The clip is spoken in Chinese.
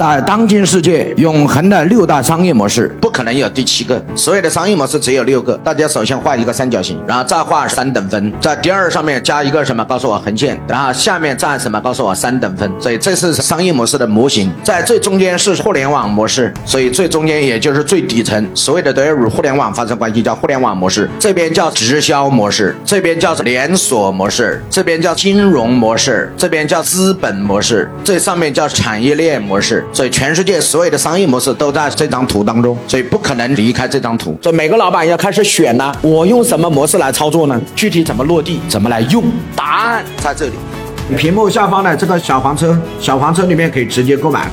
在当今世界，永恒的六大商业模式不可能有第七个。所有的商业模式只有六个。大家首先画一个三角形，然后再画三等分，在第二上面加一个什么？告诉我横线，然后下面再什么？告诉我三等分。所以这是商业模式的模型。在最中间是互联网模式，所以最中间也就是最底层，所有的都要与互联网发生关系，叫互联网模式。这边叫直销模式，这边叫连锁模式，这边叫金融模式，这边叫资本模式，这上面叫产业链模式。所以全世界所有的商业模式都在这张图当中，所以不可能离开这张图。所以每个老板要开始选呢，我用什么模式来操作呢？具体怎么落地，怎么来用？答案在这里。屏幕下方的这个小黄车，小黄车里面可以直接购买。